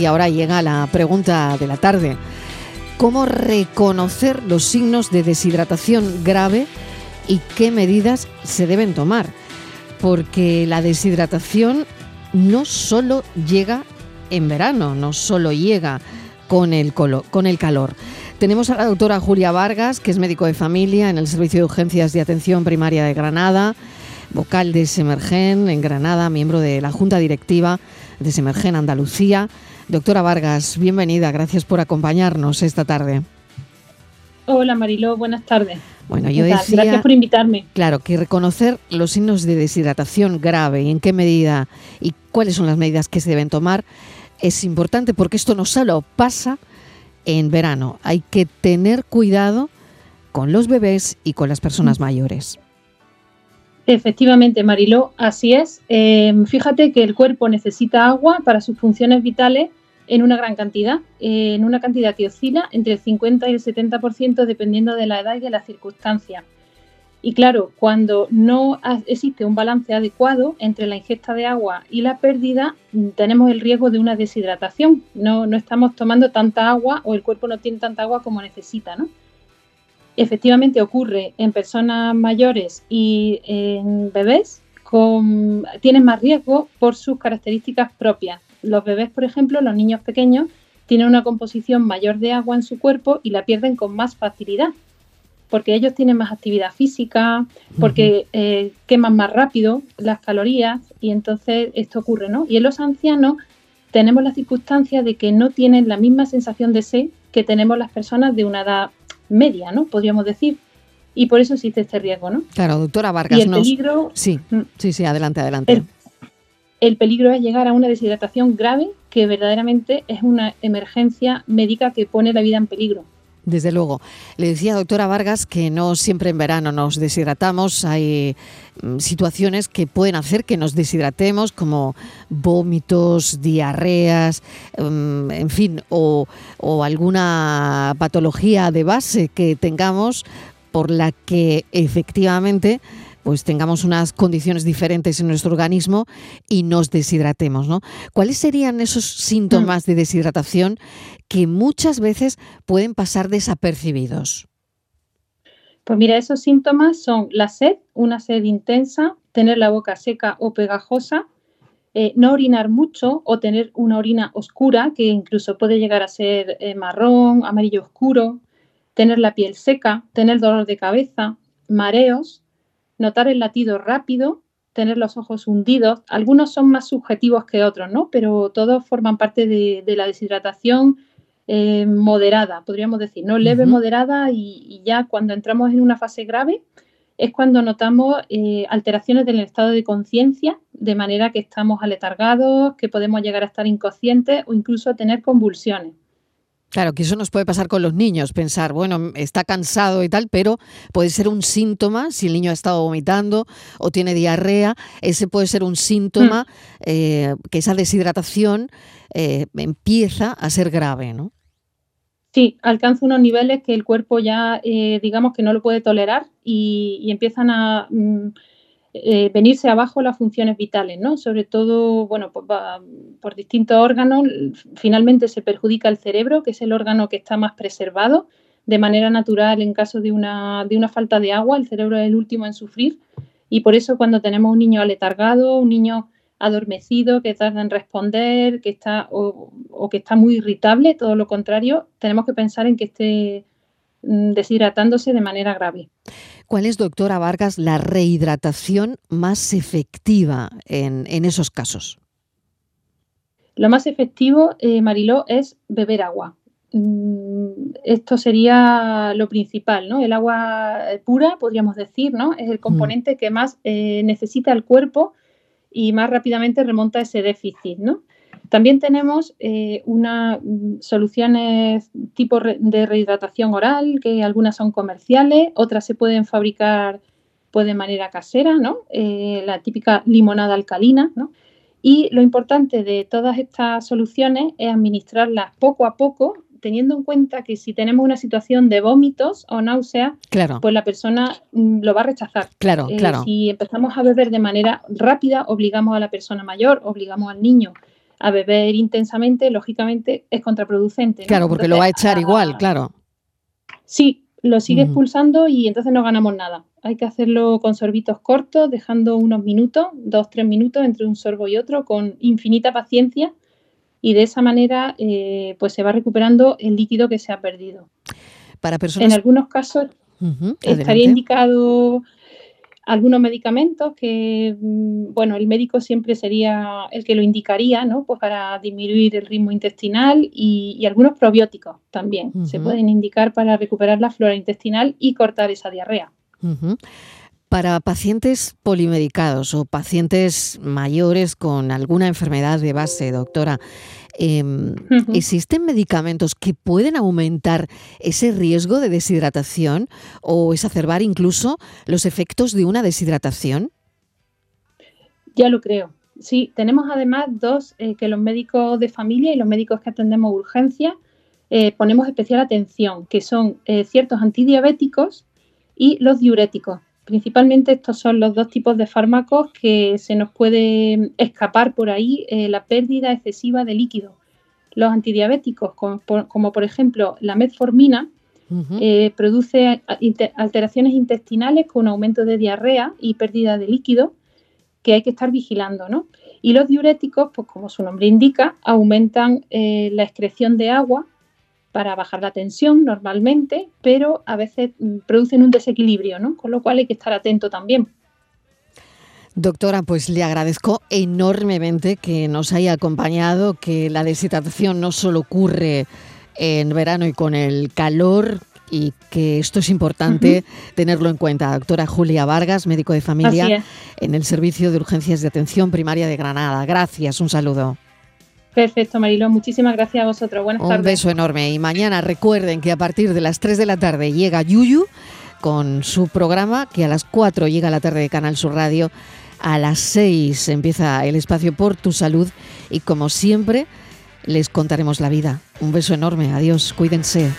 Y ahora llega la pregunta de la tarde. ¿Cómo reconocer los signos de deshidratación grave y qué medidas se deben tomar? Porque la deshidratación no solo llega en verano, no solo llega con el, con el calor. Tenemos a la doctora Julia Vargas, que es médico de familia en el Servicio de Urgencias de Atención Primaria de Granada, vocal de Semergen en Granada, miembro de la Junta Directiva de Semergen Andalucía. Doctora Vargas, bienvenida, gracias por acompañarnos esta tarde. Hola Mariló, buenas tardes. Bueno, yo decía, Gracias por invitarme. Claro, que reconocer los signos de deshidratación grave y en qué medida y cuáles son las medidas que se deben tomar es importante porque esto no solo pasa en verano, hay que tener cuidado con los bebés y con las personas mayores. Efectivamente, Mariló, así es. Eh, fíjate que el cuerpo necesita agua para sus funciones vitales en una gran cantidad, en una cantidad que oscila entre el 50 y el 70% dependiendo de la edad y de las circunstancias. Y claro, cuando no existe un balance adecuado entre la ingesta de agua y la pérdida, tenemos el riesgo de una deshidratación. No, no estamos tomando tanta agua o el cuerpo no tiene tanta agua como necesita, ¿no? Efectivamente ocurre en personas mayores y en bebés, tienen más riesgo por sus características propias los bebés, por ejemplo, los niños pequeños, tienen una composición mayor de agua en su cuerpo y la pierden con más facilidad, porque ellos tienen más actividad física, porque eh, queman más rápido las calorías y entonces esto ocurre, ¿no? Y en los ancianos tenemos la circunstancia de que no tienen la misma sensación de sed que tenemos las personas de una edad media, ¿no? Podríamos decir. Y por eso existe este riesgo, ¿no? Claro, doctora Vargas. Y el peligro... Sí, mm. sí, sí, adelante, adelante el peligro es llegar a una deshidratación grave que verdaderamente es una emergencia médica que pone la vida en peligro. Desde luego. Le decía, doctora Vargas, que no siempre en verano nos deshidratamos. Hay mm, situaciones que pueden hacer que nos deshidratemos, como vómitos, diarreas, mm, en fin, o, o alguna patología de base que tengamos por la que efectivamente pues tengamos unas condiciones diferentes en nuestro organismo y nos deshidratemos, ¿no? ¿Cuáles serían esos síntomas de deshidratación que muchas veces pueden pasar desapercibidos? Pues mira, esos síntomas son la sed, una sed intensa, tener la boca seca o pegajosa, eh, no orinar mucho o tener una orina oscura, que incluso puede llegar a ser eh, marrón, amarillo oscuro, tener la piel seca, tener dolor de cabeza, mareos, notar el latido rápido, tener los ojos hundidos. Algunos son más subjetivos que otros, ¿no? Pero todos forman parte de, la deshidratación eh, moderada, podríamos decir, ¿no? Leve, moderada y, ya cuando entramos en una fase grave es cuando notamos eh, alteraciones del estado de conciencia, de manera que estamos aletargados, que podemos llegar a estar inconscientes o incluso a tener convulsiones. Claro, que eso nos puede pasar con los niños, pensar, bueno, está cansado y tal, pero puede ser un síntoma, si el niño ha estado vomitando o tiene diarrea, ese puede ser un síntoma mm. eh, que esa deshidratación eh, empieza a ser grave, ¿no? Sí, alcanza unos niveles que el cuerpo ya, eh, digamos que no lo puede tolerar y, empiezan a... Mm, eh, venirse abajo las funciones vitales, ¿no? Sobre todo, bueno, pues por distintos órganos, finalmente se perjudica el cerebro, que es el órgano que está más preservado de manera natural en caso de una, de una falta de agua, el cerebro es el último en sufrir y por eso cuando tenemos un niño aletargado, un niño adormecido, que tarda en responder, que está o, o, que está muy irritable, todo lo contrario, tenemos que pensar en que esté mm, deshidratándose de manera grave. ¿Cuál es, doctora Vargas, la rehidratación más efectiva en, esos casos? Lo más efectivo, eh, Mariló, es beber agua. Mm, esto sería lo principal, ¿no? El agua pura, podríamos decir, ¿no? Es el mm. componente que más eh, necesita el cuerpo y más rápidamente remonta ese déficit, ¿no? También tenemos eh, unas mm, soluciones tipo de rehidratación oral, que algunas son comerciales, otras se pueden fabricar pues, de manera casera, ¿no? Eh, la típica limonada alcalina. ¿no? Y lo importante de todas estas soluciones es administrarlas poco a poco, teniendo en cuenta que si tenemos una situación de vómitos o náuseas, pues la persona mm, lo va a rechazar. Claro, eh, claro. Si empezamos a beber de manera rápida, obligamos a la persona mayor, obligamos al niño a beber intensamente, lógicamente es contraproducente. Claro, porque lo va a echar igual, claro. Sí, lo sigue expulsando y entonces no ganamos nada. Hay que hacerlo con sorbitos cortos, dejando unos minutos, dos, tres minutos entre un sorbo y otro, con infinita paciencia y de esa manera eh, pues se va recuperando el líquido que se ha perdido. Para personas... En algunos casos estaría indicado algunos medicamentos que, mm, bueno, el médico siempre sería el que lo indicaría, ¿no? Pues para disminuir el ritmo intestinal y, algunos probióticos también se pueden indicar para recuperar la flora intestinal y cortar esa diarrea. Para pacientes polimedicados o pacientes mayores con alguna enfermedad de base, doctora, em, ¿existen medicamentos que pueden aumentar ese riesgo de deshidratación o exacerbar incluso los efectos de una deshidratación? Ya lo creo. Sí, tenemos además dos eh, que los médicos de familia y los médicos que atendemos urgencia eh, ponemos especial atención, que son eh, ciertos antidiabéticos y los diuréticos. Principalmente estos son los dos tipos de fármacos que se nos puede escapar por ahí eh, la pérdida excesiva de líquido. Los antidiabéticos, como por, ejemplo la metformina, eh, produce alteraciones intestinales con aumento de diarrea y pérdida de líquido que hay que estar vigilando. ¿no? Y los diuréticos, pues como su nombre indica, aumentan eh, la excreción de agua para bajar la tensión normalmente, pero a veces mm, producen un desequilibrio, ¿no? Con lo cual hay que estar atento también. Doctora, pues le agradezco enormemente que nos haya acompañado, que la deshidratación no solo ocurre en verano y con el calor y que esto es importante tenerlo en cuenta. Doctora Julia Vargas, médico de familia en el Servicio de Urgencias de Atención Primaria de Granada. Gracias, un saludo. Perfecto, Marilo. Muchísimas gracias a vosotros. Buenas tardes. Un beso enorme. Y mañana recuerden que a partir de las 3 de la tarde llega Yuyu con su programa, que a las 4 llega la tarde de Canal Sur Radio. A las 6 empieza el espacio por tu salud. Y como siempre, les contaremos la vida. Un beso enorme. Adiós. Cuídense.